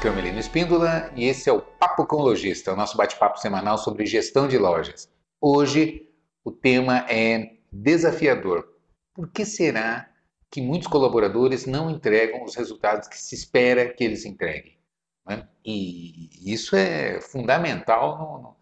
Carmelino Espíndola e esse é o Papo com Lojista, o nosso bate-papo semanal sobre gestão de lojas. Hoje o tema é desafiador. Por que será que muitos colaboradores não entregam os resultados que se espera que eles entreguem? Né? E isso é fundamental no,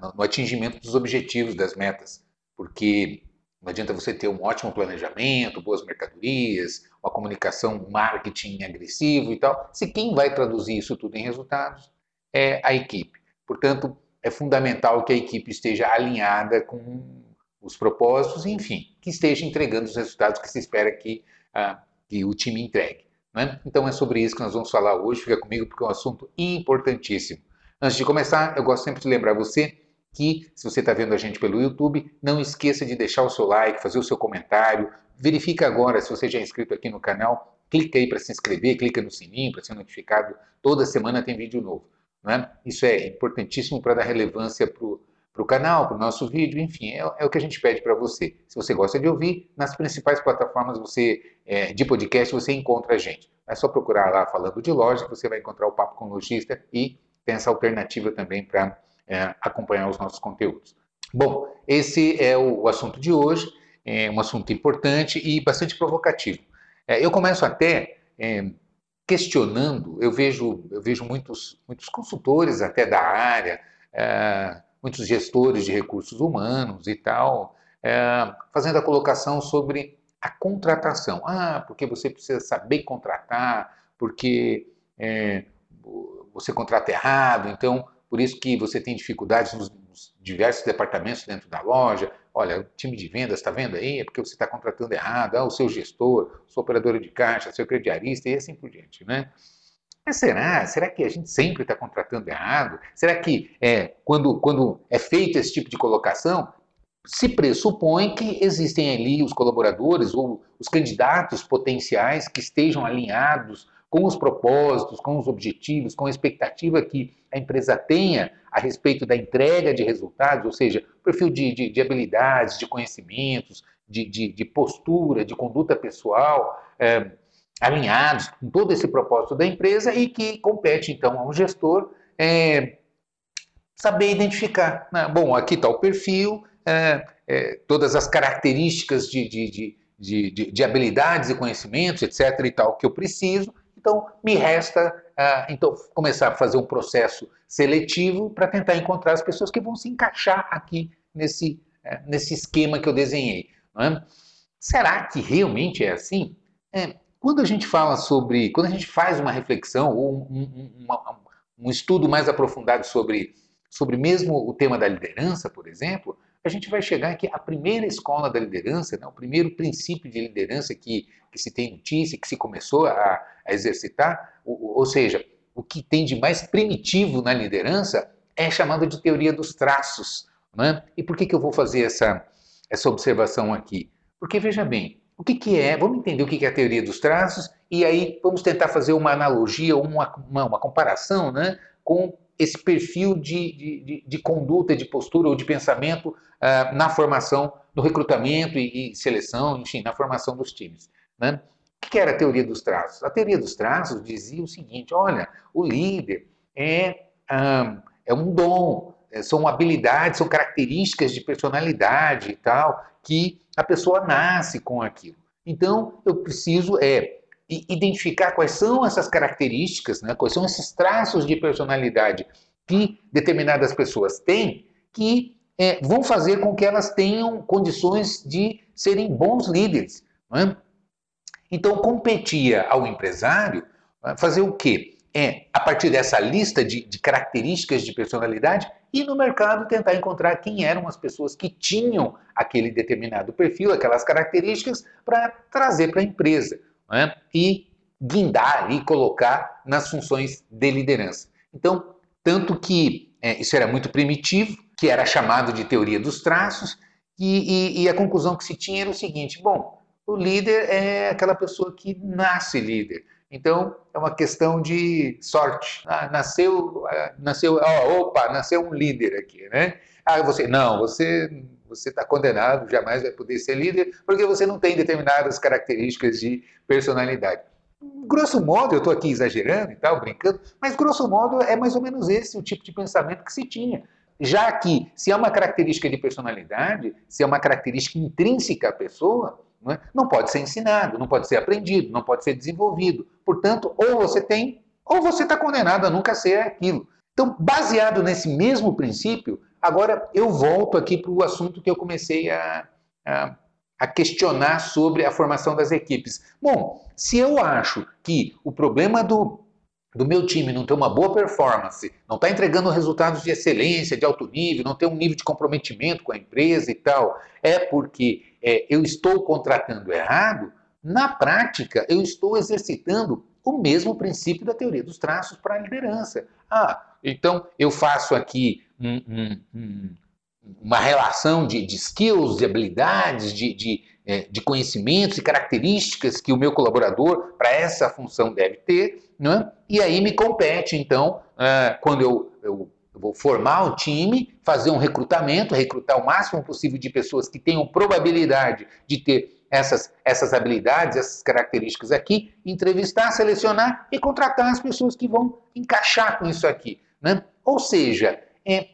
no, no atingimento dos objetivos, das metas, porque não adianta você ter um ótimo planejamento, boas mercadorias, uma comunicação, marketing agressivo e tal, se quem vai traduzir isso tudo em resultados é a equipe. Portanto, é fundamental que a equipe esteja alinhada com os propósitos, enfim, que esteja entregando os resultados que se espera que, ah, que o time entregue. Né? Então é sobre isso que nós vamos falar hoje. Fica comigo porque é um assunto importantíssimo. Antes de começar, eu gosto sempre de lembrar você que, se você está vendo a gente pelo YouTube, não esqueça de deixar o seu like, fazer o seu comentário. Verifica agora se você já é inscrito aqui no canal. Clica aí para se inscrever, clica no sininho para ser notificado. Toda semana tem vídeo novo. Né? Isso é importantíssimo para dar relevância para o canal, para o nosso vídeo, enfim, é, é, o que a gente pede para você. Se você gosta de ouvir, nas principais plataformas você, é, de podcast você encontra a gente. É só procurar lá falando de loja você vai encontrar o Papo com Lojista e tem essa alternativa também para é, acompanhar os nossos conteúdos. Bom, esse é o assunto de hoje, é um assunto importante e bastante provocativo. É, eu começo até é, questionando, eu vejo, eu vejo muitos, muitos consultores até da área, é, muitos gestores de recursos humanos e tal, é, fazendo a colocação sobre a contratação. Ah, porque você precisa saber contratar, porque é, você contrata errado, então por isso que você tem dificuldades nos, diversos departamentos dentro da loja. Olha, o time de vendas está vendo aí? É porque você está contratando errado. Ah, o seu gestor, sua operadora de caixa, seu crediarista e assim por diante, né? Mas será? Será que a gente sempre está contratando errado? Será que é, quando, quando é feito esse tipo de colocação, se pressupõe que existem ali os colaboradores ou os candidatos potenciais que estejam alinhados com os propósitos, com os objetivos, com a expectativa que a empresa tenha a respeito da entrega de resultados, ou seja, perfil de, de, de habilidades, de conhecimentos, de, de, postura, de conduta pessoal, é, alinhados com todo esse propósito da empresa e que compete então ao gestor é, saber identificar. Né? Bom, aqui está o perfil, é, todas as características de, de, de, de, habilidades e conhecimentos, etc. e tal, que eu preciso, então, me resta uh, então, começar a fazer um processo seletivo para tentar encontrar as pessoas que vão se encaixar aqui nesse, uh, nesse esquema que eu desenhei. É? Será que realmente é assim? É, quando a gente fala sobre, quando a gente faz uma reflexão ou um, um, uma, um estudo mais aprofundado sobre, sobre mesmo o tema da liderança, por exemplo, a gente vai chegar que a primeira escola da liderança, né, o primeiro princípio de liderança que, que se tem notícia, que se começou a, a exercitar, ou, ou seja, o que tem de mais primitivo na liderança é chamado de teoria dos traços. Né? E por que, que eu vou fazer essa, essa observação aqui? Porque, veja bem, o que, que é? Vamos entender o que, que é a teoria dos traços e aí vamos tentar fazer uma analogia, uma, uma, uma comparação né, com esse perfil de, de, de, conduta, de postura ou de pensamento uh, na formação, no recrutamento e, e, seleção, enfim, na formação dos times. Né? O que era a teoria dos traços? A teoria dos traços dizia o seguinte: olha, o líder é, um, é um dom, é, são habilidades, são características de personalidade e tal, que a pessoa nasce com aquilo. Então, eu preciso é e identificar quais são essas características, né, quais são esses traços de personalidade que determinadas pessoas têm, que é, vão fazer com que elas tenham condições de serem bons líderes. É? Então, competia ao empresário né, fazer o quê? É, a partir dessa lista de, de características de personalidade, e no mercado tentar encontrar quem eram as pessoas que tinham aquele determinado perfil, aquelas características, para trazer para a empresa né? e guindar e colocar nas funções de liderança. Então, tanto que é, isso era muito primitivo, que era chamado de teoria dos traços, e, e, e, a conclusão que se tinha era o seguinte: bom, o líder é aquela pessoa que nasce líder. Então, é uma questão de sorte. Ah, nasceu, ah, nasceu, oh, opa, nasceu um líder aqui, né? Ah, você, não, você você está condenado, jamais vai poder ser líder, porque você não tem determinadas características de personalidade. Grosso modo, eu estou aqui exagerando e tal, brincando, mas grosso modo é mais ou menos esse o tipo de pensamento que se tinha. Já que, se é uma característica de personalidade, se é uma característica intrínseca à pessoa, não, é? não pode ser ensinado, não pode ser aprendido, não pode ser desenvolvido. Portanto, ou você tem, ou você está condenado a nunca ser aquilo. Então, baseado nesse mesmo princípio, agora eu volto aqui para o assunto que eu comecei a, a a questionar sobre a formação das equipes. Bom, se eu acho que o problema do, do meu time não ter uma boa performance, não está entregando resultados de excelência, de alto nível, não tem um nível de comprometimento com a empresa e tal, é porque é, eu estou contratando errado, na prática eu estou exercitando o mesmo princípio da teoria dos traços para a liderança. Ah, então eu faço aqui um, um, um uma relação de, de skills, de habilidades, de, de, é, de, conhecimentos e características que o meu colaborador para essa função deve ter, né? e aí me compete, então, uh, quando eu, eu, vou formar o time, fazer um recrutamento, recrutar o máximo possível de pessoas que tenham probabilidade de ter essas, essas habilidades, essas características aqui, entrevistar, selecionar e contratar as pessoas que vão encaixar com isso aqui. Né? Ou seja, é,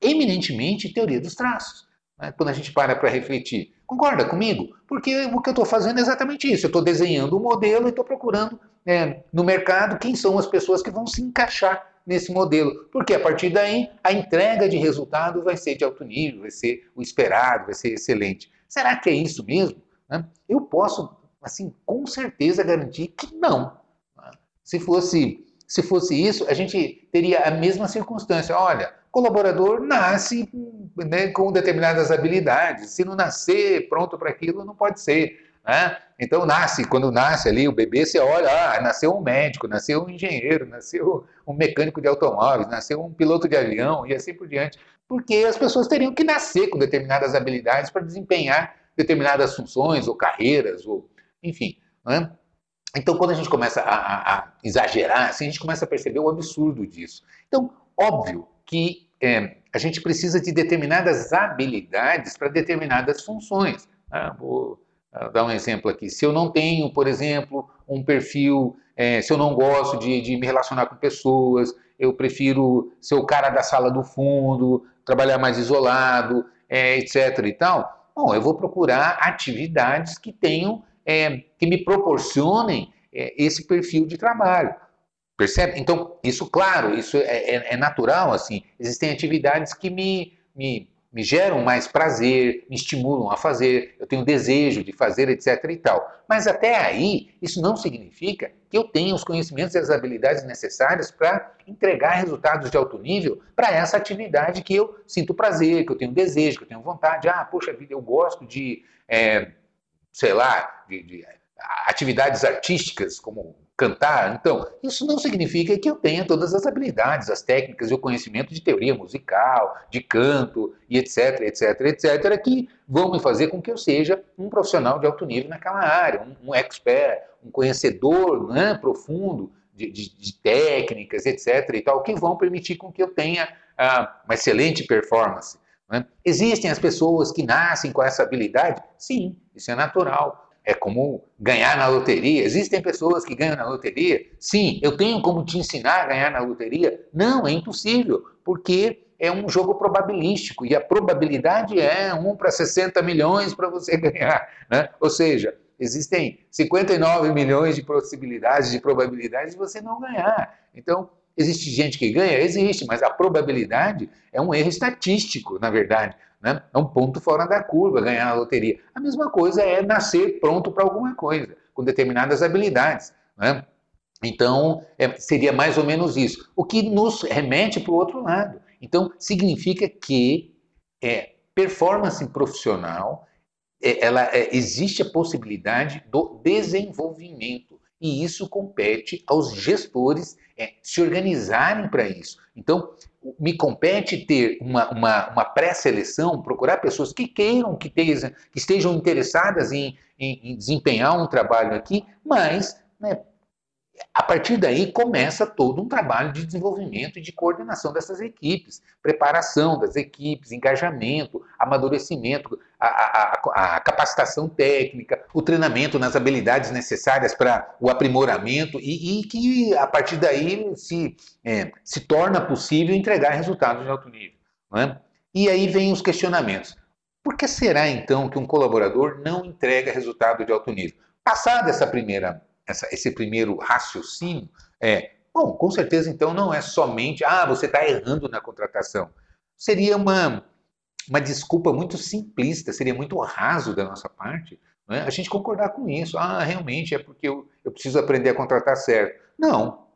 eminentemente teoria dos traços. Né? Quando a gente para para refletir. Concorda comigo? Porque o que eu estou fazendo é exatamente isso. Eu estou desenhando um modelo e estou procurando é, no mercado quem são as pessoas que vão se encaixar nesse modelo. Porque a partir daí a entrega de resultado vai ser de alto nível, vai ser o esperado, vai ser excelente. Será que é isso mesmo? Né? Eu posso, assim, com certeza garantir que não. Se fosse, se fosse isso, a gente teria a mesma circunstância. Olha, colaborador nasce né, com determinadas habilidades. Se não nascer pronto para aquilo, não pode ser. Né? Então, nasce, quando nasce ali o bebê, você olha, ah, nasceu um médico, nasceu um engenheiro, nasceu um mecânico de automóveis, nasceu um piloto de avião e assim por diante. Porque as pessoas teriam que nascer com determinadas habilidades para desempenhar determinadas funções ou carreiras, ou enfim. Né? Então, quando a gente começa a, a, a exagerar, assim, a gente começa a perceber o absurdo disso. Então, óbvio que é, a gente precisa de determinadas habilidades para determinadas funções. Ah, vou ah, dar um exemplo aqui. Se eu não tenho, por exemplo, um perfil, é, se eu não gosto de, de me relacionar com pessoas, eu prefiro ser o cara da sala do fundo, trabalhar mais isolado, é, etc. e tal. Bom, eu vou procurar atividades que tenham, é, que me proporcionem é, esse perfil de trabalho. Percebe? Então, isso, claro, isso é, é, é, natural, assim. Existem atividades que me, me, me geram mais prazer, me estimulam a fazer, eu tenho desejo de fazer, etc e tal. Mas até aí, isso não significa que eu tenha os conhecimentos e as habilidades necessárias para entregar resultados de alto nível para essa atividade que eu sinto prazer, que eu tenho desejo, que eu tenho vontade. Ah, poxa vida, eu gosto de, é, sei lá, de, de atividades artísticas como cantar. Então, isso não significa que eu tenha todas as habilidades, as técnicas e o conhecimento de teoria musical, de canto e etc, etc, etc, que vão me fazer com que eu seja um profissional de alto nível naquela área, um, um expert, um conhecedor né, profundo de, de, de, técnicas, etc e tal, que vão permitir com que eu tenha ah, uma excelente performance. Né? Existem as pessoas que nascem com essa habilidade? Sim, isso é natural é como ganhar na loteria. Existem pessoas que ganham na loteria? Sim, eu tenho como te ensinar a ganhar na loteria? Não, é impossível, porque é um jogo probabilístico e a probabilidade é 1 para 60 milhões para você ganhar. Né? Ou seja, existem 59 milhões de possibilidades, de probabilidades de você não ganhar. Então, existe gente que ganha? Existe, mas a probabilidade é um erro estatístico, na verdade. Né? É um ponto fora da curva ganhar a loteria. A mesma coisa é nascer pronto para alguma coisa, com determinadas habilidades. Né? Então, é, seria mais ou menos isso. O que nos remete para o outro lado. Então, significa que é, performance profissional, é, ela, é, existe a possibilidade do desenvolvimento. E isso compete aos gestores é, se organizarem para isso. Então, me compete ter uma, uma, uma pré-seleção, procurar pessoas que queiram, que, que estejam interessadas em, em, em, desempenhar um trabalho aqui, mas né, a partir daí começa todo um trabalho de desenvolvimento e de coordenação dessas equipes, preparação das equipes, engajamento, amadurecimento, a, a, a capacitação técnica, o treinamento nas habilidades necessárias para o aprimoramento e, e, que a partir daí se, é, se torna possível entregar resultados de alto nível. É? E aí vem os questionamentos. Por que será então que um colaborador não entrega resultado de alto nível? Passada essa primeira essa, esse primeiro raciocínio é, bom, com certeza então não é somente, ah, você está errando na contratação. Seria uma, uma desculpa muito simplista, seria muito raso da nossa parte né? a gente concordar com isso. Ah, realmente é porque eu, eu preciso aprender a contratar certo. Não,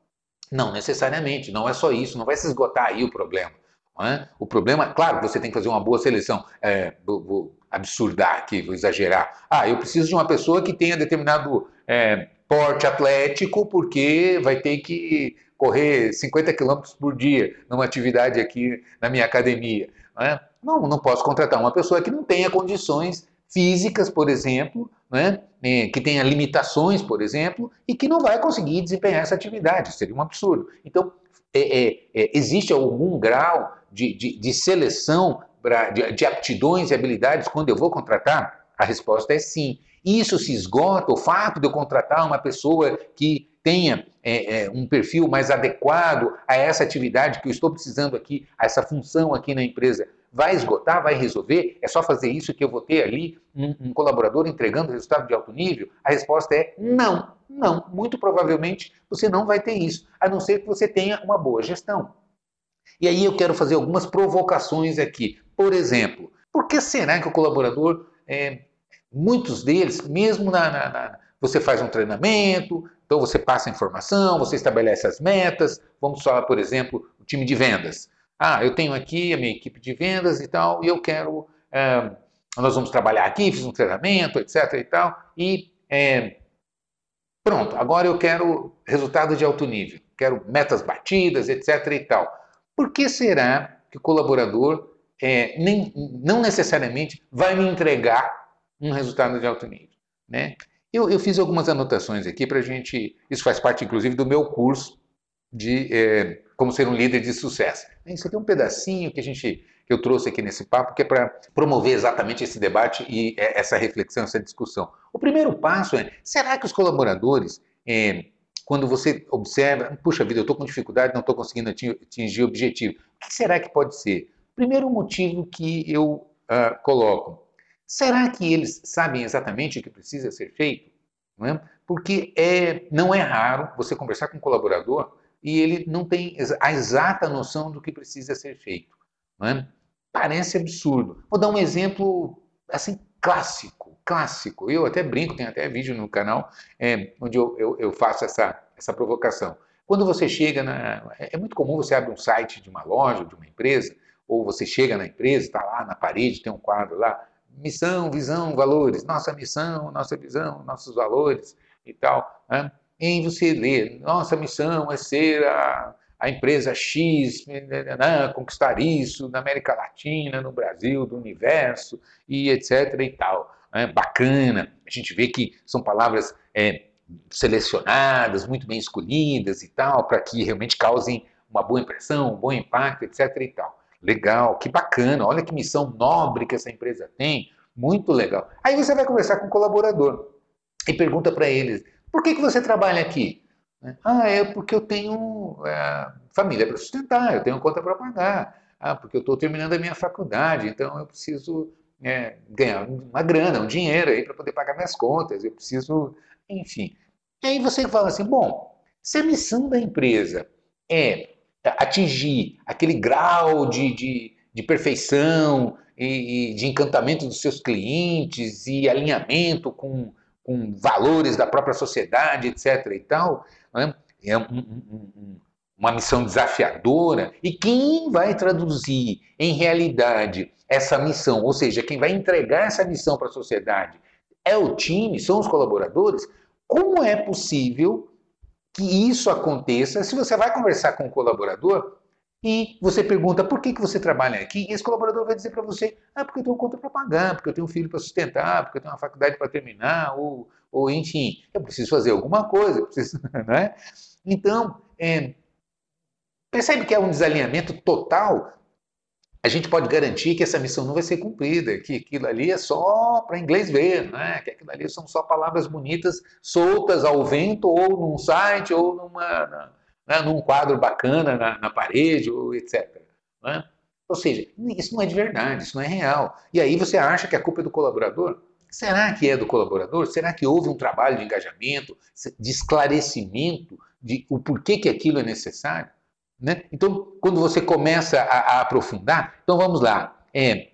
não necessariamente, não é só isso, não vai se esgotar aí o problema. É? O problema, claro, você tem que fazer uma boa seleção. É, vou, vou absurdar aqui, vou exagerar. Ah, eu preciso de uma pessoa que tenha determinado é, porte atlético, porque vai ter que correr 50 quilômetros por dia numa atividade aqui na minha academia. Né? Não, não posso contratar uma pessoa que não tenha condições físicas, por exemplo, né? que tenha limitações, por exemplo, e que não vai conseguir desempenhar essa atividade. Seria um absurdo. Então, é, é, é, existe algum grau de, de, de seleção pra, de, de aptidões e habilidades quando eu vou contratar? A resposta é sim. Isso se esgota, o fato de eu contratar uma pessoa que tenha é, é, um perfil mais adequado a essa atividade que eu estou precisando aqui, a essa função aqui na empresa, vai esgotar, vai resolver? É só fazer isso que eu vou ter ali um, um colaborador entregando resultado de alto nível? A resposta é não, não. Muito provavelmente você não vai ter isso, a não ser que você tenha uma boa gestão. E aí eu quero fazer algumas provocações aqui. Por exemplo, por que será que o colaborador é, Muitos deles, mesmo na, na, na, você faz um treinamento, então você passa a informação, você estabelece as metas. Vamos falar, por exemplo, o time de vendas. Ah, eu tenho aqui a minha equipe de vendas e tal, e eu quero. É, nós vamos trabalhar aqui, fiz um treinamento, etc. e tal, e é, pronto, agora eu quero resultados de alto nível, quero metas batidas, etc. e tal. Por que será que o colaborador é, nem, não necessariamente vai me entregar um resultado de alto nível. Né? Eu, eu fiz algumas anotações aqui para a gente. Isso faz parte, inclusive, do meu curso de é, como ser um líder de sucesso. Isso aqui é um pedacinho que a gente que eu trouxe aqui nesse papo, que é para promover exatamente esse debate e é, essa reflexão, essa discussão. O primeiro passo é: será que os colaboradores, é, quando você observa, puxa vida, eu estou com dificuldade, não estou conseguindo atingir o objetivo, o que será que pode ser? Primeiro motivo que eu uh, coloco: Será que eles sabem exatamente o que precisa ser feito? Não é? Porque é, não é raro você conversar com um colaborador e ele não tem a exata noção do que precisa ser feito. Não é? Parece absurdo. Vou dar um exemplo assim clássico, clássico. Eu até brinco, tem até vídeo no canal é, onde eu, eu, eu, faço essa, essa provocação. Quando você chega na. É, é muito comum você abrir um site de uma loja, de uma empresa, ou você chega na empresa, está lá na parede, tem um quadro lá, missão, visão, valores, nossa missão, nossa visão, nossos valores e tal. Né? E você lê, nossa missão é ser a, a empresa X, né, né, né, conquistar isso na América Latina, no Brasil, do universo e etc e tal. Né? Bacana, a gente vê que são palavras é, selecionadas, muito bem escolhidas e tal, para que realmente causem uma boa impressão, um bom impacto, etc e tal. Legal, que bacana, olha que missão nobre que essa empresa tem, muito legal. Aí você vai conversar com o colaborador e pergunta para eles: por que, que você trabalha aqui? Ah, é porque eu tenho é, família para sustentar, eu tenho conta para pagar. Ah, porque eu estou terminando a minha faculdade, então eu preciso é, ganhar uma grana, um dinheiro aí para poder pagar minhas contas, eu preciso, enfim. E aí você fala assim: bom, se a missão da empresa é atingir aquele grau de, de, de perfeição e, e, de encantamento dos seus clientes e alinhamento com, com valores da própria sociedade, etc. e tal, né? é um, um, um, uma missão desafiadora. E quem vai traduzir em realidade essa missão, ou seja, quem vai entregar essa missão para a sociedade, é o time, são os colaboradores? Como é possível que isso aconteça se você vai conversar com o colaborador E você pergunta por que, que você trabalha aqui, e esse colaborador vai dizer para você: ah, porque eu tenho conta para pagar, porque eu tenho um filho para sustentar, porque eu tenho uma faculdade para terminar, ou, ou enfim, eu preciso fazer alguma coisa, preciso, né? Então, é, percebe que é um desalinhamento total a gente pode garantir que essa missão não vai ser cumprida, que aquilo ali é só para inglês ver, né? que aquilo ali são só palavras bonitas soltas ao vento ou num site ou numa, né? num quadro bacana na, na parede, ou etc. Né? Ou seja, isso não é de verdade, isso não é real. E aí você acha que a culpa é do colaborador? Será que é do colaborador? Será que houve um trabalho de engajamento, de esclarecimento de o porquê que aquilo é necessário? Né? Então, quando você começa a, a aprofundar, então vamos lá. É,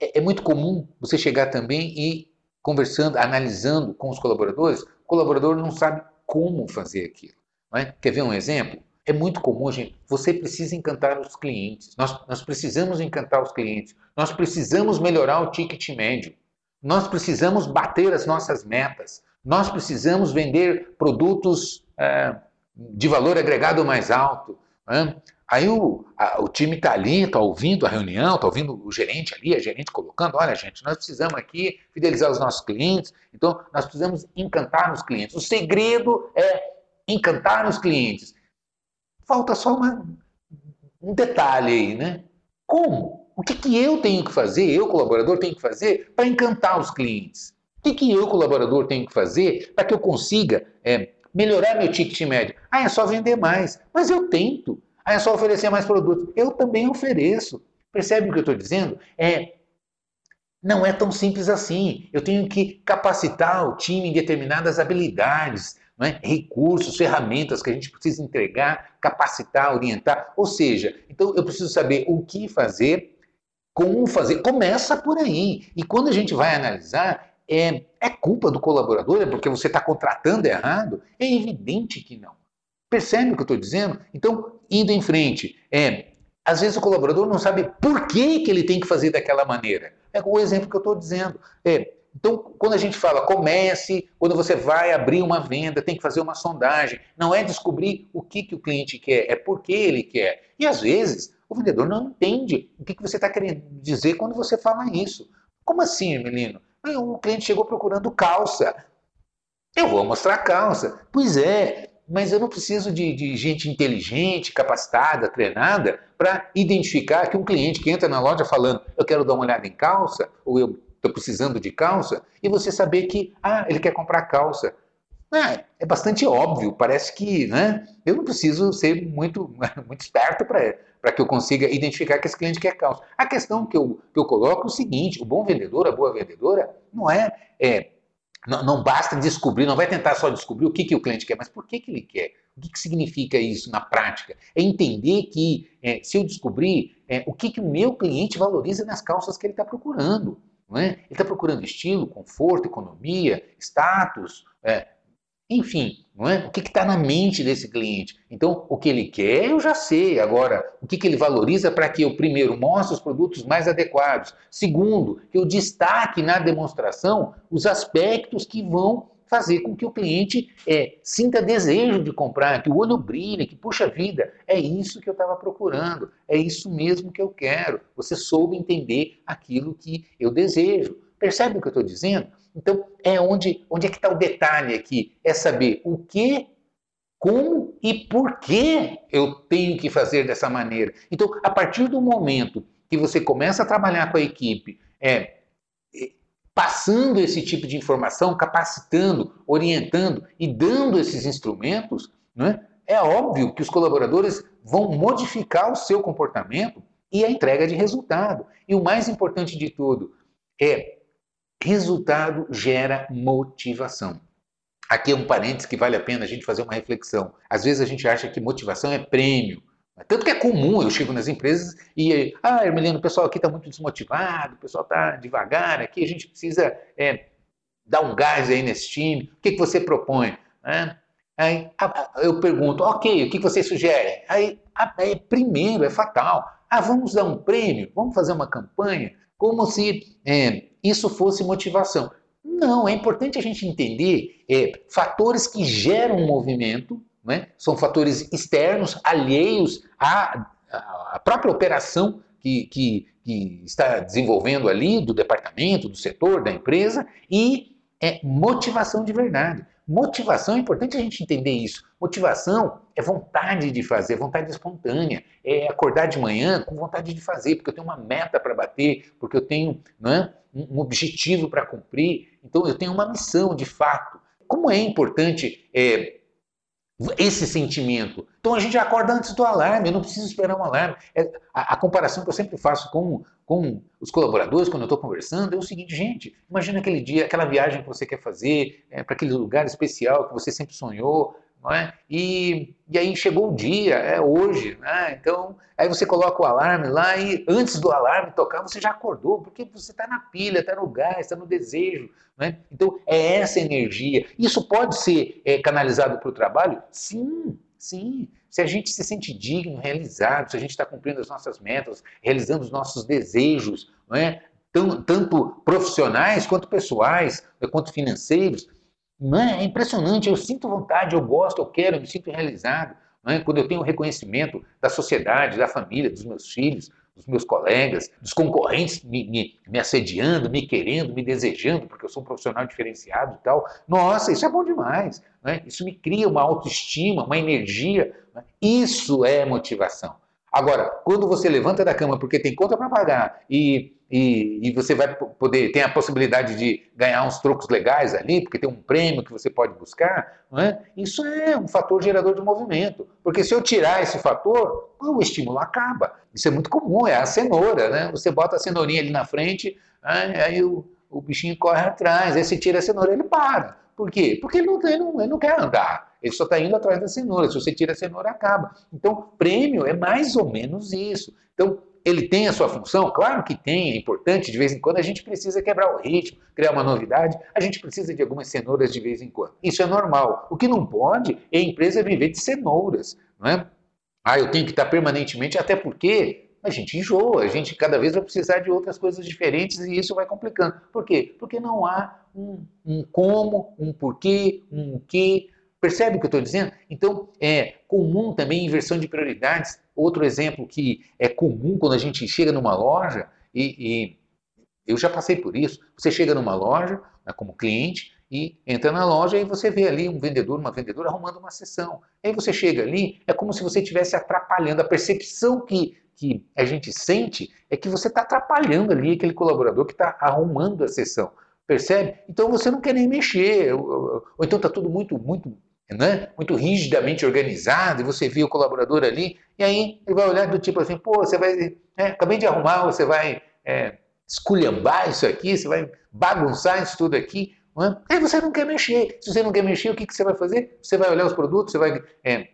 é, é, muito comum você chegar também e conversando, analisando com os colaboradores, o colaborador não sabe como fazer aquilo. É? Quer ver um exemplo? É muito comum, gente, você precisa encantar os clientes. Nós, nós precisamos encantar os clientes. Nós precisamos melhorar o ticket médio. Nós precisamos bater as nossas metas. Nós precisamos vender produtos é, de valor agregado mais alto. Né? Aí o, a, o time está ali, está ouvindo a reunião, está ouvindo o gerente ali, a gerente colocando, olha gente, nós precisamos aqui fidelizar os nossos clientes, então nós precisamos encantar os clientes. O segredo é encantar os clientes. Falta só uma, um detalhe aí, né? Como? O que, que eu tenho que fazer, eu, colaborador, tenho que fazer para encantar os clientes? O que, que eu, colaborador, tenho que fazer para que eu consiga é, melhorar meu ticket médio. Ah, é só vender mais. Mas eu tento. Ah, é só oferecer mais produtos. Eu também ofereço. Percebe o que eu estou dizendo? É, não é tão simples assim. Eu tenho que capacitar o time em determinadas habilidades, é? recursos, ferramentas que a gente precisa entregar, capacitar, orientar. Ou seja, então eu preciso saber o que fazer, como fazer. Começa por aí. E quando a gente vai analisar, é, é culpa do colaborador? É porque você está contratando errado? É evidente que não. Percebe o que eu estou dizendo? Então, indo em frente, é, às vezes o colaborador não sabe por que, que ele tem que fazer daquela maneira. É o exemplo que eu estou dizendo. É, então, quando a gente fala comece, quando você vai abrir uma venda, tem que fazer uma sondagem. Não é descobrir o que, que o cliente quer, é por que ele quer. E às vezes o vendedor não entende o que, que você está querendo dizer quando você fala isso. Como assim, menino? O cliente chegou procurando calça. Eu vou mostrar calça. Pois é, mas eu não preciso de, de gente inteligente, capacitada, treinada, para identificar que um cliente que entra na loja falando eu quero dar uma olhada em calça, ou eu estou precisando de calça, e você saber que, ah, ele quer comprar calça. É, é bastante óbvio, parece que né, eu não preciso ser muito, muito esperto para que eu consiga identificar que esse cliente quer calça. A questão que eu, que eu coloco é o seguinte: o bom vendedor, a boa vendedora, não é, é não, não, basta descobrir, não vai tentar só descobrir o que, que o cliente quer, mas por que, que ele quer. O que, que significa isso na prática? É entender que, é, se eu descobrir é, o que, que o meu cliente valoriza nas calças que ele está procurando. Não é? Ele está procurando estilo, conforto, economia, status, é, enfim, não é? o que está na mente desse cliente? Então, o que ele quer eu já sei. Agora, o que, que ele valoriza para que eu, primeiro, mostre os produtos mais adequados. Segundo, que eu destaque na demonstração os aspectos que vão fazer com que o cliente é, sinta desejo de comprar, que o olho brilhe, que, puxa vida, é isso que eu estava procurando, é isso mesmo que eu quero. Você soube entender aquilo que eu desejo. Percebe o que eu estou dizendo? Então, é onde, onde é que está o detalhe aqui? É saber o que, como e por que eu tenho que fazer dessa maneira. Então, a partir do momento que você começa a trabalhar com a equipe, é, é passando esse tipo de informação, capacitando, orientando e dando esses instrumentos, né, é óbvio que os colaboradores vão modificar o seu comportamento e a entrega de resultado. E o mais importante de tudo é Resultado gera motivação. Aqui é um parênteses que vale a pena a gente fazer uma reflexão. Às vezes a gente acha que motivação é prêmio. Tanto que é comum, eu chego nas empresas e, ah, Hermelino, o pessoal aqui está muito desmotivado, o pessoal está devagar aqui, a gente precisa é, dar um gás aí nesse time. O que, que você propõe? É, aí eu pergunto, ok, o que você sugere? Aí, aí, primeiro, é fatal. Ah, vamos dar um prêmio, vamos fazer uma campanha, como se é, isso fosse motivação. Não, é importante a gente entender é, fatores que geram movimento, né? são fatores externos, alheios à, a própria operação que, que, que está desenvolvendo ali, do departamento, do setor, da empresa, e é motivação de verdade. Motivação é importante a gente entender isso. Motivação é vontade de fazer, vontade espontânea. É acordar de manhã com vontade de fazer, porque eu tenho uma meta para bater, porque eu tenho é, um objetivo para cumprir. Então eu tenho uma missão de fato. Como é importante é, esse sentimento. Então a gente acorda antes do alarme, eu não preciso esperar um alarme. É, a, a, comparação que eu sempre faço com, com os colaboradores quando eu estou conversando é o seguinte, gente, imagina aquele dia, aquela viagem que você quer fazer é, para aquele lugar especial que você sempre sonhou, não é? E, e aí chegou o dia, é hoje, né? Então, aí você coloca o alarme lá e antes do alarme tocar, você já acordou, porque você está na pilha, está no gás, está no desejo, né? Então, é essa energia. Isso pode ser é, canalizado para o trabalho? Sim, sim. Se a gente se sente digno, realizado, se a gente está cumprindo as nossas metas, realizando os nossos desejos, não é? tanto profissionais quanto pessoais, quanto financeiros, não é? é impressionante, eu sinto vontade, eu gosto, eu quero, eu me sinto realizado. É? Quando eu tenho o reconhecimento da sociedade, da família, dos meus filhos, dos meus colegas, dos concorrentes me, me, me, assediando, me querendo, me desejando, porque eu sou um profissional diferenciado e tal. Nossa, isso é bom demais. Né? Isso me cria uma autoestima, uma energia. Né? Isso é motivação. Agora, quando você levanta da cama porque tem conta para pagar e e, e, você vai poder, tem a possibilidade de ganhar uns trocos legais ali, porque tem um prêmio que você pode buscar, é? isso é um fator gerador de movimento. Porque se eu tirar esse fator, o estímulo acaba. Isso é muito comum, é a cenoura, né? Você bota a cenourinha ali na frente, aí o, o bichinho corre atrás, aí você tira a cenoura, ele para. Por quê? Porque ele não, ele não, ele não quer andar. Ele só está indo atrás da cenoura. Se você tira a cenoura, acaba. Então, prêmio é mais ou menos isso. Então, ele tem a sua função? Claro que tem, é importante, de vez em quando a gente precisa quebrar o ritmo, criar uma novidade, a gente precisa de algumas cenouras de vez em quando. Isso é normal. O que não pode é a empresa viver de cenouras, não é? Ah, eu tenho que estar permanentemente, até porque a gente enjoa, a gente cada vez vai precisar de outras coisas diferentes e isso vai complicando. Por quê? Porque não há um, um como, um porquê, um que. Percebe o que eu estou dizendo? Então, é comum também inversão de prioridades Outro exemplo que é comum quando a gente chega numa loja, e, e eu já passei por isso, você chega numa loja né, como cliente e entra na loja e você vê ali um vendedor, uma vendedora arrumando uma sessão. Aí você chega ali, é como se você estivesse atrapalhando. A percepção que, que a gente sente é que você está atrapalhando ali aquele colaborador que está arrumando a sessão. Percebe? Então você não quer nem mexer, ou, ou, ou então está tudo muito, muito né? muito rigidamente organizado, e você vê o colaborador ali, e aí ele vai olhar do tipo assim, pô, você vai, é, acabei de arrumar, você vai é, esculhambar isso aqui, você vai bagunçar isso tudo aqui, é? aí você não quer mexer. Se você não quer mexer, o que, que você vai fazer? Você vai olhar os produtos, você vai é,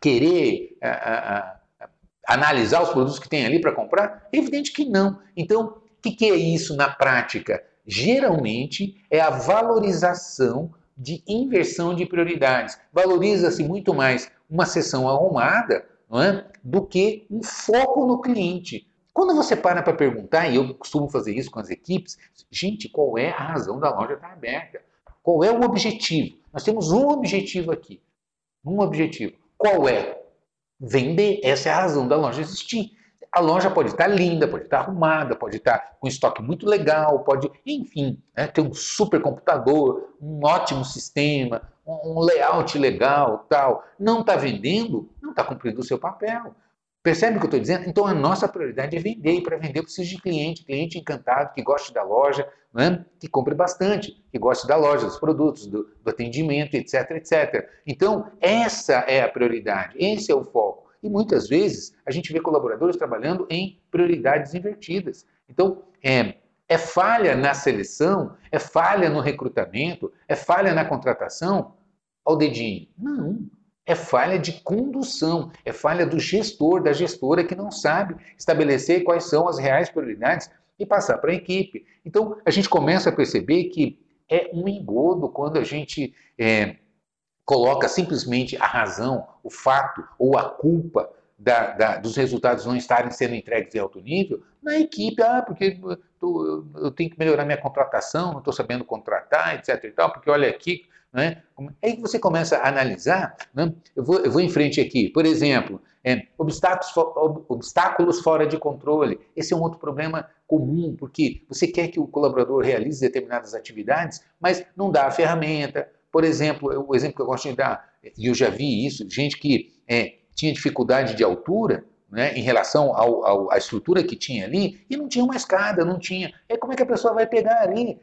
querer a, a, a, analisar os produtos que tem ali para comprar? É evidente que não. Então, o que, que é isso na prática? Geralmente é a valorização de inversão de prioridades. Valoriza-se muito mais uma sessão arrumada é, do que um foco no cliente. Quando você para para perguntar, e eu costumo fazer isso com as equipes, gente, qual é a razão da loja estar aberta? Qual é o objetivo? Nós temos um objetivo aqui. Um objetivo. Qual é? Vender. Essa é a razão da loja existir. A loja pode estar linda, pode estar arrumada, pode estar com estoque muito legal, pode, enfim, né, ter um super computador, um ótimo sistema, um layout legal, tal. Não está vendendo, não está cumprindo o seu papel. Percebe o que eu estou dizendo? Então a nossa prioridade é vender, e para vender eu preciso de cliente, cliente encantado, que goste da loja, né? que compre bastante, que goste da loja, dos produtos, do, do atendimento, etc, etc. Então essa é a prioridade, esse é o foco. E muitas vezes a gente vê colaboradores trabalhando em prioridades invertidas. Então, é, é falha na seleção, é falha no recrutamento, é falha na contratação ao dedinho. Não. É falha de condução, é falha do gestor, da gestora que não sabe estabelecer quais são as reais prioridades e passar para a equipe. Então, a gente começa a perceber que é um engodo quando a gente é, coloca simplesmente a razão, o fato ou a culpa da, da, dos resultados não estarem sendo entregues em alto nível na equipe, ah, porque tô, eu tenho que melhorar minha contratação, não estou sabendo contratar, etc. E tal, porque olha aqui, Né? Aí você começa a analisar, né? eu, vou, eu vou em frente aqui, por exemplo, é, obstáculos, obstáculos fora de controle. Esse é um outro problema comum, porque você quer que o colaborador realize determinadas atividades, mas não dá a ferramenta. Por exemplo, o exemplo que eu gosto de dar, e eu já vi isso, gente que é, tinha dificuldade de altura, né, em relação ao, ao, à estrutura que tinha ali, e não tinha uma escada, não tinha. É como é que a pessoa vai pegar ali?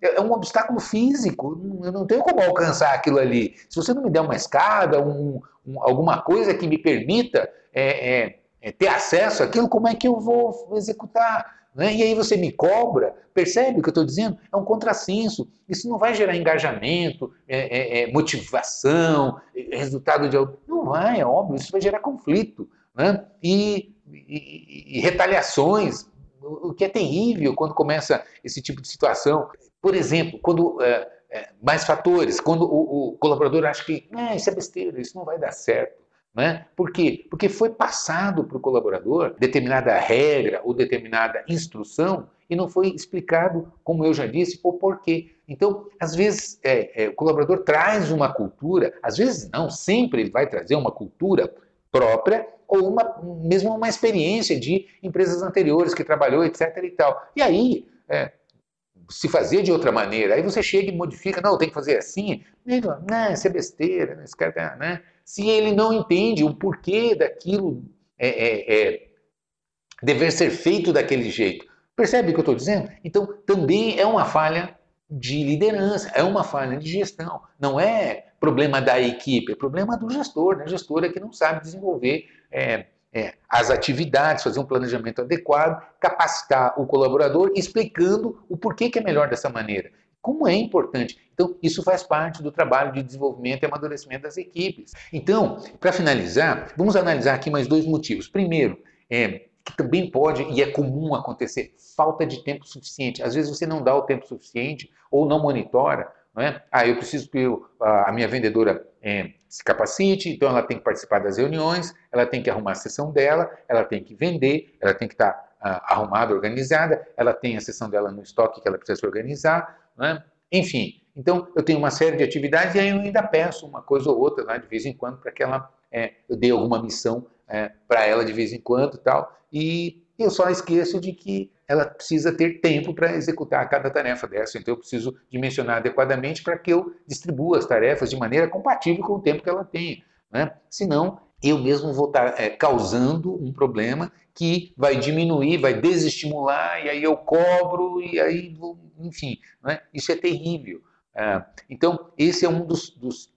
É? é um obstáculo físico, eu não tenho como alcançar aquilo ali. Se você não me der uma escada, um, um, alguma coisa que me permita é, é, é, ter acesso àquilo, como é que eu vou executar? Né? E aí você me cobra, percebe o que eu estou dizendo? É um contrassenso. Isso não vai gerar engajamento, é, é, é motivação, resultado de. Não vai, é óbvio, isso vai gerar conflito né? e, e, e retaliações, o que é terrível quando começa esse tipo de situação. Por exemplo, quando é, é, mais fatores, quando o, o, colaborador acha que ah, isso é besteira, isso não vai dar certo. Né? Por quê? Porque foi passado para o colaborador determinada regra ou determinada instrução e não foi explicado, como eu já disse, o porquê. Então, às vezes, é, é, o colaborador traz uma cultura, às vezes não, sempre ele vai trazer uma cultura própria ou uma, mesmo uma experiência de empresas anteriores que trabalhou, etc. e tal. E aí, é, se fazer de outra maneira, aí você chega e modifica, não, tem que fazer assim, não, isso é besteira, né, esse cara tá, né? Se ele não entende o porquê daquilo é, é, é, dever ser feito daquele jeito. Percebe o que eu estou dizendo? Então, também é uma falha de liderança, é uma falha de gestão. Não é problema da equipe, é problema do gestor, né? gestor é que não sabe desenvolver é, é, as atividades, fazer um planejamento adequado, capacitar o colaborador, explicando o porquê que é melhor dessa maneira. Como é importante. Então, isso faz parte do trabalho de desenvolvimento e amadurecimento das equipes. Então, para finalizar, vamos analisar aqui mais dois motivos. Primeiro, é, que também pode e é comum acontecer, falta de tempo suficiente. Às vezes você não dá o tempo suficiente ou não monitora não é? Ah, eu preciso que eu, a minha vendedora é, se capacite, então ela tem que participar das reuniões, ela tem que arrumar a sessão dela, ela tem que vender, ela tem que estar tá, ah, arrumada, organizada, ela tem a sessão dela no estoque que ela precisa se organizar, não é? enfim. Então, eu tenho uma série de atividades e aí eu ainda peço uma coisa ou outra, né, de vez em quando, para que ela, é, eu dê alguma missão é, para ela de vez em quando e tal. E eu só esqueço de que ela precisa ter tempo para executar cada tarefa dessa. Então, eu preciso dimensionar adequadamente para que eu distribua as tarefas de maneira compatível com o tempo que ela tem. Né? Senão, eu mesmo vou estar tá, é, causando um problema que vai diminuir, vai desestimular, e aí eu cobro, e aí, enfim, né? isso é terrível. Ah, então, esse é um dos, dos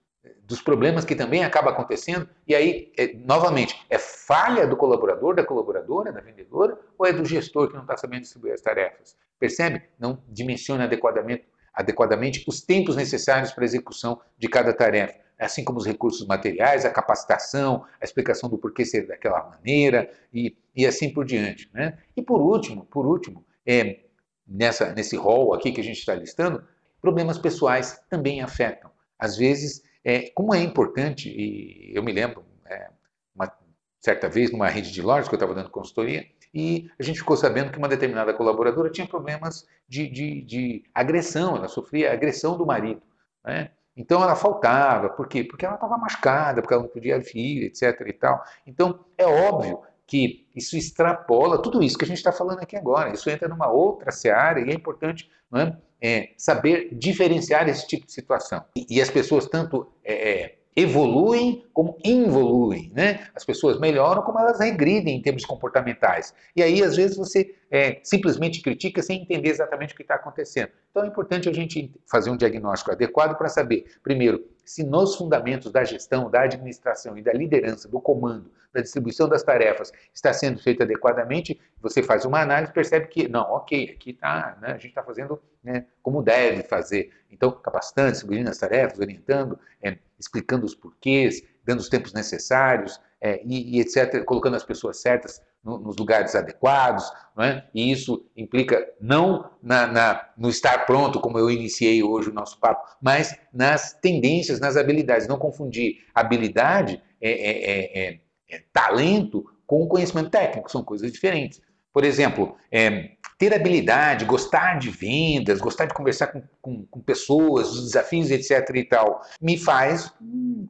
dos problemas que também acaba acontecendo, e aí, é, novamente, é falha do colaborador, da colaboradora, da vendedora, ou é do gestor que não está sabendo distribuir as tarefas? Percebe? Não dimensiona adequadamente, adequadamente os tempos necessários para a execução de cada tarefa, assim como os recursos materiais, a capacitação, a explicação do porquê ser daquela maneira, e, e assim por diante. Né? E por último, por último, é, nessa, nesse rol aqui que a gente está listando, problemas pessoais também afetam. Às vezes, é, como é importante, e eu me lembro, é, uma certa vez, numa rede de lojas que eu estava dando consultoria, e a gente ficou sabendo que uma determinada colaboradora tinha problemas de, de, de agressão, ela sofria agressão do marido. Né? Então ela faltava, por quê? Porque ela estava machucada, porque ela não podia vir, etc. e tal. Então é óbvio que isso extrapola tudo isso que a gente está falando aqui agora. Isso entra numa outra seara e é importante é? é, saber diferenciar esse tipo de situação. E, e as pessoas tanto é, é, evoluem como involuem, né? As pessoas melhoram como elas regridem em termos comportamentais. E aí, às vezes, você é, simplesmente critica sem entender exatamente o que está acontecendo. Então, é importante a gente fazer um diagnóstico adequado para saber, primeiro, se nos fundamentos da gestão, da administração e da liderança, do comando, da distribuição das tarefas está sendo feito adequadamente, você faz uma análise percebe que, não, ok, aqui está, né, a gente está fazendo né, como deve fazer. Então, capacitando, distribuindo as tarefas, orientando, é, explicando os porquês, dando os tempos necessários é, e, e, etc., colocando as pessoas certas no, nos lugares adequados, não é? e isso implica não na, na, no estar pronto, como eu iniciei hoje o nosso papo, mas nas tendências, nas habilidades. Não confundir habilidade, é, é, é, talento, com conhecimento técnico, são coisas diferentes. Por exemplo, é, ter habilidade, gostar de vendas, gostar de conversar com, com, com pessoas, os desafios, etc. e tal, me faz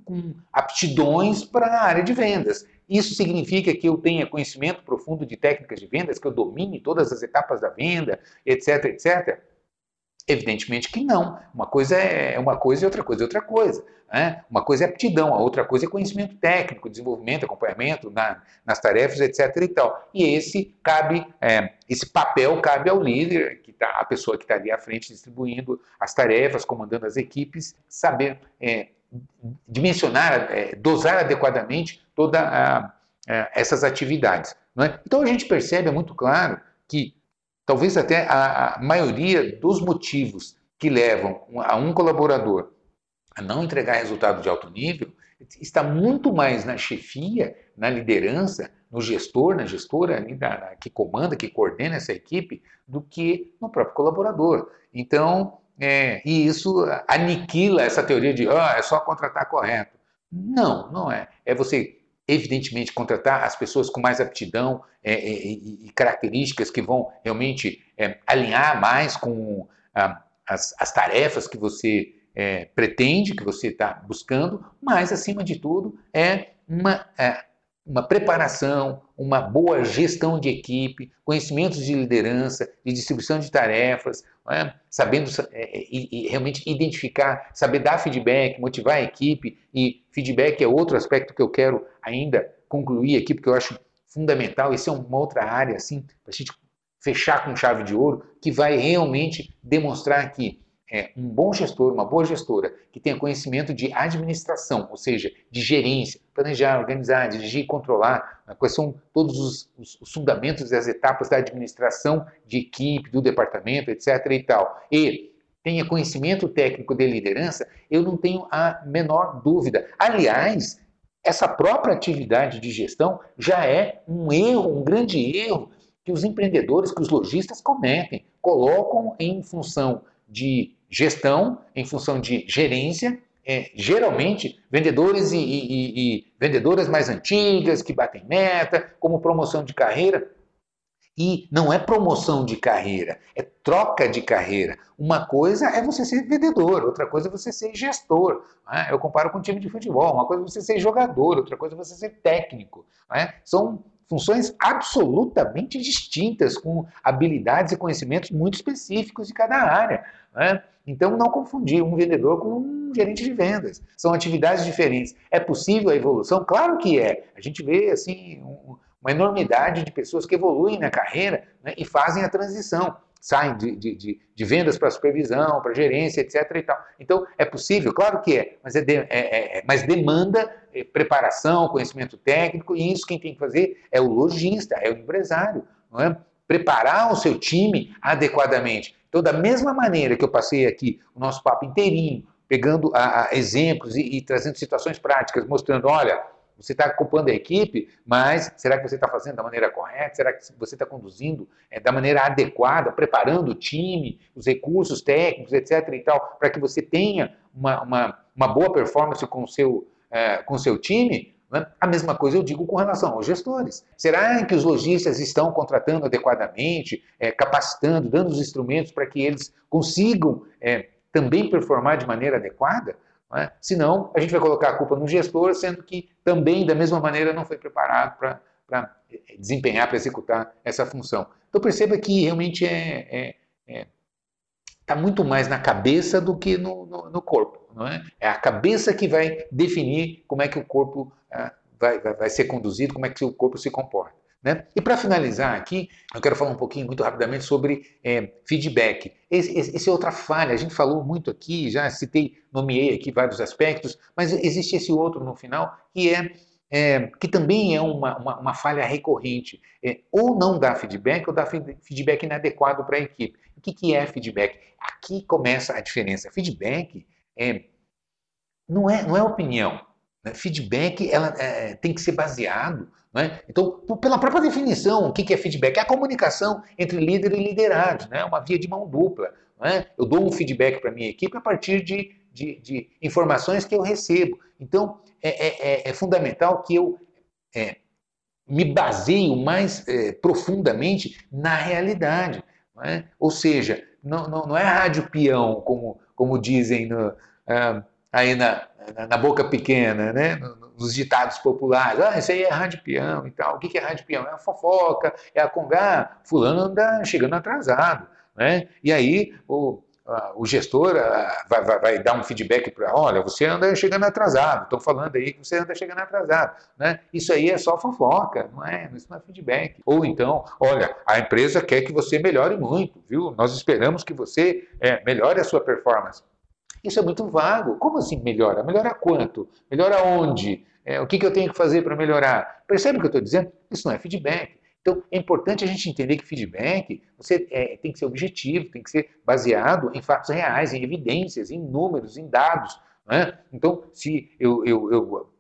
com aptidões para a área de vendas. Isso significa que eu tenha conhecimento profundo de técnicas de vendas, que eu domine todas as etapas da venda, etc, etc? Evidentemente que não. Uma coisa é uma coisa e outra coisa é outra coisa. Né? Uma coisa é aptidão, a outra coisa é conhecimento técnico, desenvolvimento, acompanhamento na, nas tarefas, etc. E, tal. e esse cabe, é, esse papel cabe ao líder, que tá, a pessoa que está ali à frente distribuindo as tarefas, comandando as equipes, saber é, dimensionar, é, dosar adequadamente todas essas atividades. É? Então a gente percebe, é muito claro, que talvez até a, a maioria dos motivos que levam a um colaborador a não entregar resultado de alto nível está muito mais na chefia, na liderança, no gestor, na gestora que comanda, que coordena essa equipe, do que no próprio colaborador. Então, é, e isso aniquila essa teoria de ah, é só contratar correto. Não, não é. É você evidentemente, contratar as pessoas com mais aptidão é, é, e, e, características que vão realmente é, alinhar mais com ah, as, as, tarefas que você é, pretende, que você está buscando, mas, acima de tudo, é uma, é, uma preparação, uma boa gestão de equipe, conhecimentos de liderança, de distribuição de tarefas, é? sabendo é, e, e, realmente identificar, saber dar feedback, motivar a equipe, e feedback é outro aspecto que eu quero ainda concluir aqui, porque eu acho fundamental, isso é uma outra área, assim, para a gente fechar com chave de ouro, que vai realmente demonstrar que é, um bom gestor, uma boa gestora, que tenha conhecimento de administração, ou seja, de gerência, planejar, organizar, dirigir e controlar, né, quais são todos os, os, os fundamentos das etapas da administração de equipe, do departamento, etc. e tal. E tenha conhecimento técnico de liderança, eu não tenho a menor dúvida. Aliás, essa própria atividade de gestão já é um erro, um grande erro que os empreendedores, que os lojistas cometem. Colocam em função de gestão, em função de gerência, é, geralmente vendedores e, e, e, vendedoras mais antigas que batem meta, como promoção de carreira. E não é promoção de carreira, é troca de carreira. Uma coisa é você ser vendedor, outra coisa é você ser gestor. Né? Eu comparo com um time de futebol. Uma coisa é você ser jogador, outra coisa é você ser técnico. Né? São funções absolutamente distintas, com habilidades e conhecimentos muito específicos de cada área. Né? Então, não confundir um vendedor com um gerente de vendas. São atividades diferentes. É possível a evolução? Claro que é. A gente vê assim um, uma enormidade de pessoas que evoluem na carreira né, e fazem a transição. Saem de, de, de, vendas para supervisão, para gerência, etc. Então, é possível? Claro que é, mas, é, de, é, é, é mas demanda preparação, conhecimento técnico, e isso quem tem que fazer é o lojista, é o empresário. Não é? Preparar o seu time adequadamente. Então, da mesma maneira que eu passei aqui o nosso papo inteirinho, pegando a, a exemplos e, e, trazendo situações práticas, mostrando, olha, você está ocupando a equipe, mas será que você está fazendo da maneira correta? Será que você está conduzindo é, da maneira adequada, preparando o time, os recursos técnicos, etc. e tal, para que você tenha uma, uma, uma boa performance com o seu, é, com seu time? Né? A mesma coisa eu digo com relação aos gestores. Será que os lojistas estão contratando adequadamente, é, capacitando, dando os instrumentos para que eles consigam é, também performar de maneira adequada? É? Senão, a gente vai colocar a culpa no gestor, sendo que também, da mesma maneira, não foi preparado para é, desempenhar, para executar essa função. Então, perceba que realmente é, é, é está muito mais na cabeça do que no, no, no corpo. Não é? é a cabeça que vai definir como é que o corpo ah, vai, vai, vai, ser conduzido, como é que o corpo se comporta. Né? E para finalizar aqui, eu quero falar um pouquinho, muito rapidamente, sobre é, feedback. Esse, é outra falha, a gente falou muito aqui, já citei, nomeei aqui vários aspectos, mas existe esse outro no final, que é é, que também é uma, uma, uma falha recorrente. É, ou não dá feedback, ou dá feedback inadequado para a equipe. O que, que é feedback? Aqui começa a diferença. Feedback é, não, é, não é opinião. Né? Feedback ela, é, tem que ser baseado. Né? Então, pela própria definição, o que, que é feedback? É a comunicação entre líder e liderado, né? uma via de mão dupla. Né? Eu dou um feedback para minha equipe a partir de, de, de informações que eu recebo. Então, é, é, é, é fundamental que eu é, me baseie mais é, profundamente na realidade. Não é? Ou seja, não, não, não é rádio peão, como, como dizem no, ah, aí na, na, na, boca pequena, né? nos ditados populares. Ah, isso aí é rádio peão e tal. O que é rádio peão? É a fofoca, é a conversa. Ah, fulano anda chegando atrasado. Né? E aí o, o gestor vai, vai, vai, dar um feedback para, olha, você anda chegando atrasado, estão falando aí que você anda chegando atrasado. Né? Isso aí é só fofoca, não é? Isso não é feedback. Ou então, olha, a empresa quer que você melhore muito, viu? Nós esperamos que você é, melhore a sua performance. Isso é muito vago. Como assim melhora? Melhora quanto? Melhora onde? É, o que, que eu tenho que fazer para melhorar? Percebe o que eu estou dizendo? Isso não é feedback. Então, é importante a gente entender que feedback você, é, tem que ser objetivo, tem que ser baseado em fatos reais, em evidências, em números, em dados. Né? Então, se eu, eu, eu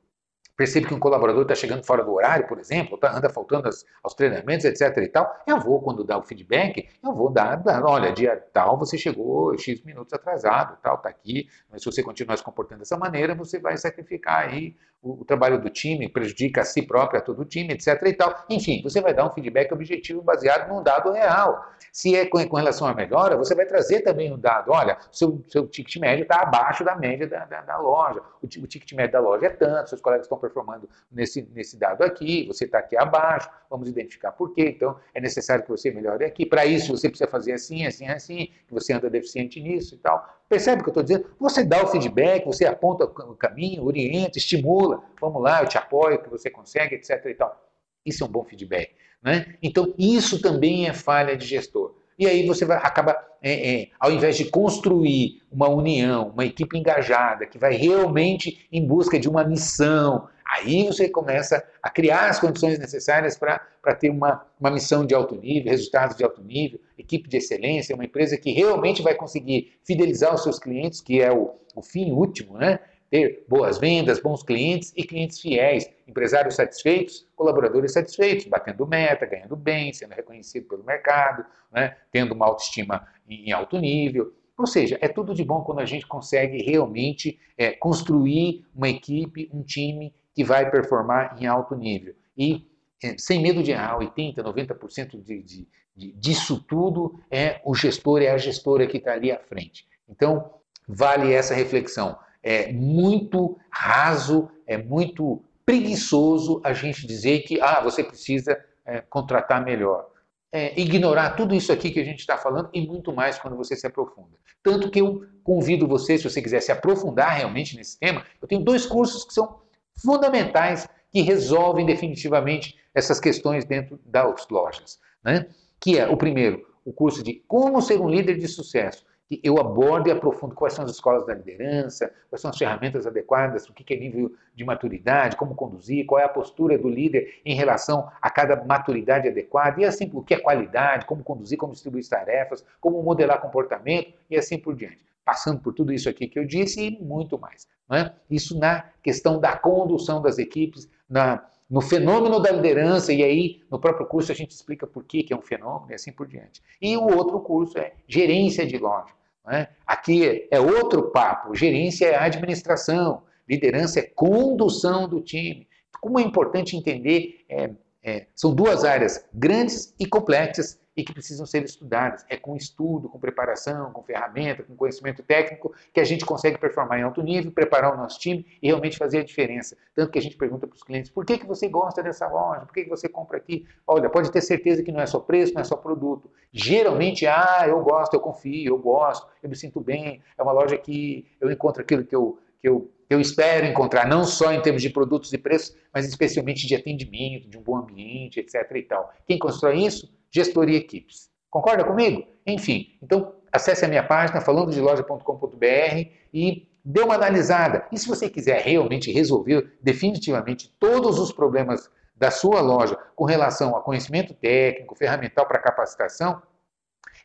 percebo que um colaborador está chegando fora do horário, por exemplo, tá, anda faltando as, aos treinamentos, etc. e tal, eu vou, quando dá o feedback, eu vou dar, dar, olha, dia tal você chegou X minutos atrasado, tal, está aqui, mas se você continuar se comportando dessa maneira, você vai sacrificar aí o, trabalho do time, prejudica a si próprio, a todo o time, etc. e tal. Enfim, você vai dar um feedback objetivo baseado num dado real. Se é com, com relação à melhora, você vai trazer também um dado, olha, seu, seu ticket médio está abaixo da média da, da, da loja, o, o ticket médio da loja é tanto, seus colegas estão performando nesse, nesse dado aqui, você está aqui abaixo, vamos identificar por quê. Então, é necessário que você melhore aqui. Para isso, você precisa fazer assim, assim, assim, que você anda deficiente nisso e tal. Percebe o que eu estou dizendo? Você dá o feedback, você aponta o caminho, orienta, estimula. Vamos lá, eu te apoio, que você consegue, etc. E tal. Isso é um bom feedback. Né? Então, isso também é falha de gestor. E aí você vai, acaba, é, é, ao invés de construir uma união, uma equipe engajada, que vai realmente em busca de uma missão, Aí você começa a criar as condições necessárias para ter uma, uma missão de alto nível, resultados de alto nível, equipe de excelência, uma empresa que realmente vai conseguir fidelizar os seus clientes, que é o, o fim último, né? Ter boas vendas, bons clientes e clientes fiéis, empresários satisfeitos, colaboradores satisfeitos, batendo meta, ganhando bem, sendo reconhecido pelo mercado, né? tendo uma autoestima em alto nível. Ou seja, é tudo de bom quando a gente consegue realmente é, construir uma equipe, um time que vai performar em alto nível. E é, sem medo de errar, 80%, 90% de, de, de, disso tudo é o gestor, é a gestora que está ali à frente. Então, vale essa reflexão. É muito raso, é muito preguiçoso a gente dizer que ah, você precisa é, contratar melhor. É, ignorar tudo isso aqui que a gente está falando e muito mais quando você se aprofunda. Tanto que eu convido você, se você quiser se aprofundar realmente nesse tema, eu tenho dois cursos que são fundamentais que resolvem definitivamente essas questões dentro das lojas. Né? Que é o primeiro, o curso de Como Ser um Líder de Sucesso, que eu abordo e aprofundo quais são as escolas da liderança, quais são as ferramentas adequadas, o que é nível de maturidade, como conduzir, qual é a postura do líder em relação a cada maturidade adequada, e assim, o que é qualidade, como conduzir, como distribuir tarefas, como modelar comportamento e assim por diante passando por tudo isso aqui que eu disse e muito mais. É? Isso na questão da condução das equipes, na, no fenômeno da liderança, e aí no próprio curso a gente explica por que, que é um fenômeno e assim por diante. E o outro curso é gerência de loja. É? Aqui é outro papo, gerência é administração, liderança é condução do time. Como é importante entender, é, é, são duas áreas grandes e complexas e que precisam ser estudadas. É com estudo, com preparação, com ferramenta, com conhecimento técnico que a gente consegue performar em alto nível, preparar o nosso time e realmente fazer a diferença. Tanto que a gente pergunta para os clientes, por que, que você gosta dessa loja? Por que, que você compra aqui? Olha, pode ter certeza que não é só preço, não é só produto. Geralmente, ah, eu gosto, eu confio, eu gosto, eu me sinto bem, é uma loja que eu encontro aquilo que eu, que eu eu espero encontrar, não só em termos de produtos e preços, mas especialmente de atendimento, de um bom ambiente, etc. e tal. Quem constrói isso? Gestoria Equipes. Concorda comigo? Enfim, então acesse a minha página falandodeloja.com.br e dê uma analisada. E se você quiser realmente resolver definitivamente todos os problemas da sua loja com relação a conhecimento técnico, ferramental para capacitação,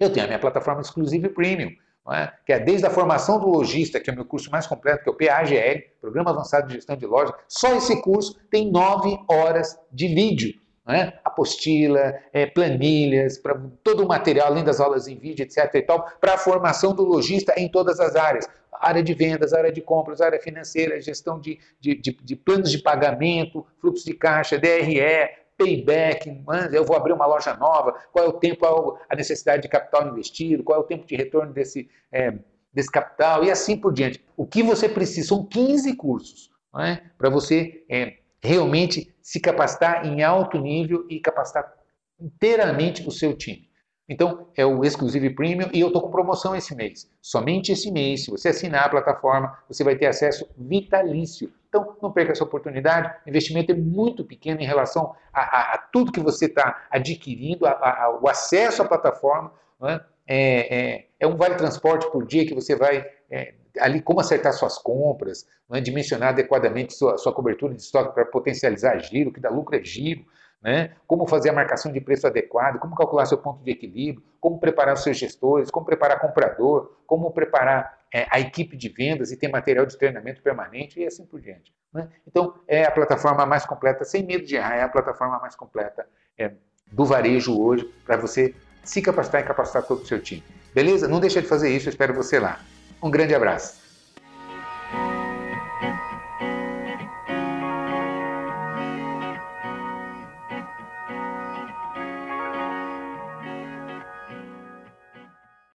eu tenho a minha plataforma exclusiva Premium é? que é desde a formação do lojista, que é o meu curso mais completo, que é o PAGL, Programa Avançado de Gestão de Loja, só esse curso tem nove horas de vídeo. É? apostila, é, planilhas, para todo o material, além das aulas em vídeo, etc. e tal, para a formação do lojista em todas as áreas. Área de vendas, área de compras, área financeira, gestão de, de, de, de planos de pagamento, fluxo de caixa, DRE, payback, eu vou abrir uma loja nova, qual é o tempo, a necessidade de capital investido, qual é o tempo de retorno desse, é, desse capital e assim por diante. O que você precisa são 15 cursos é? para você é, realmente se capacitar em alto nível e capacitar inteiramente o seu time. Então, é o Exclusive Premium e eu estou com promoção esse mês. Somente esse mês, se você assinar a plataforma, você vai ter acesso vitalício. Então, não perca essa oportunidade. O investimento é muito pequeno em relação a, a, a tudo que você está adquirindo, a, o acesso à plataforma. É? É, é, é, um vale transporte por dia que você vai é, ali como acertar suas compras, é? dimensionar adequadamente sua, sua cobertura de estoque para potencializar giro, que dá lucro é giro né? como fazer a marcação de preço adequado, como calcular seu ponto de equilíbrio, como preparar os seus gestores, como preparar comprador, como preparar é, a equipe de vendas e ter material de treinamento permanente e assim por diante. Né? Então, é a plataforma mais completa, sem medo de errar, é a plataforma mais completa é, do varejo hoje para você se capacitar e capacitar todo o seu time. Beleza? Não deixa de fazer isso, eu espero você lá. Um grande abraço.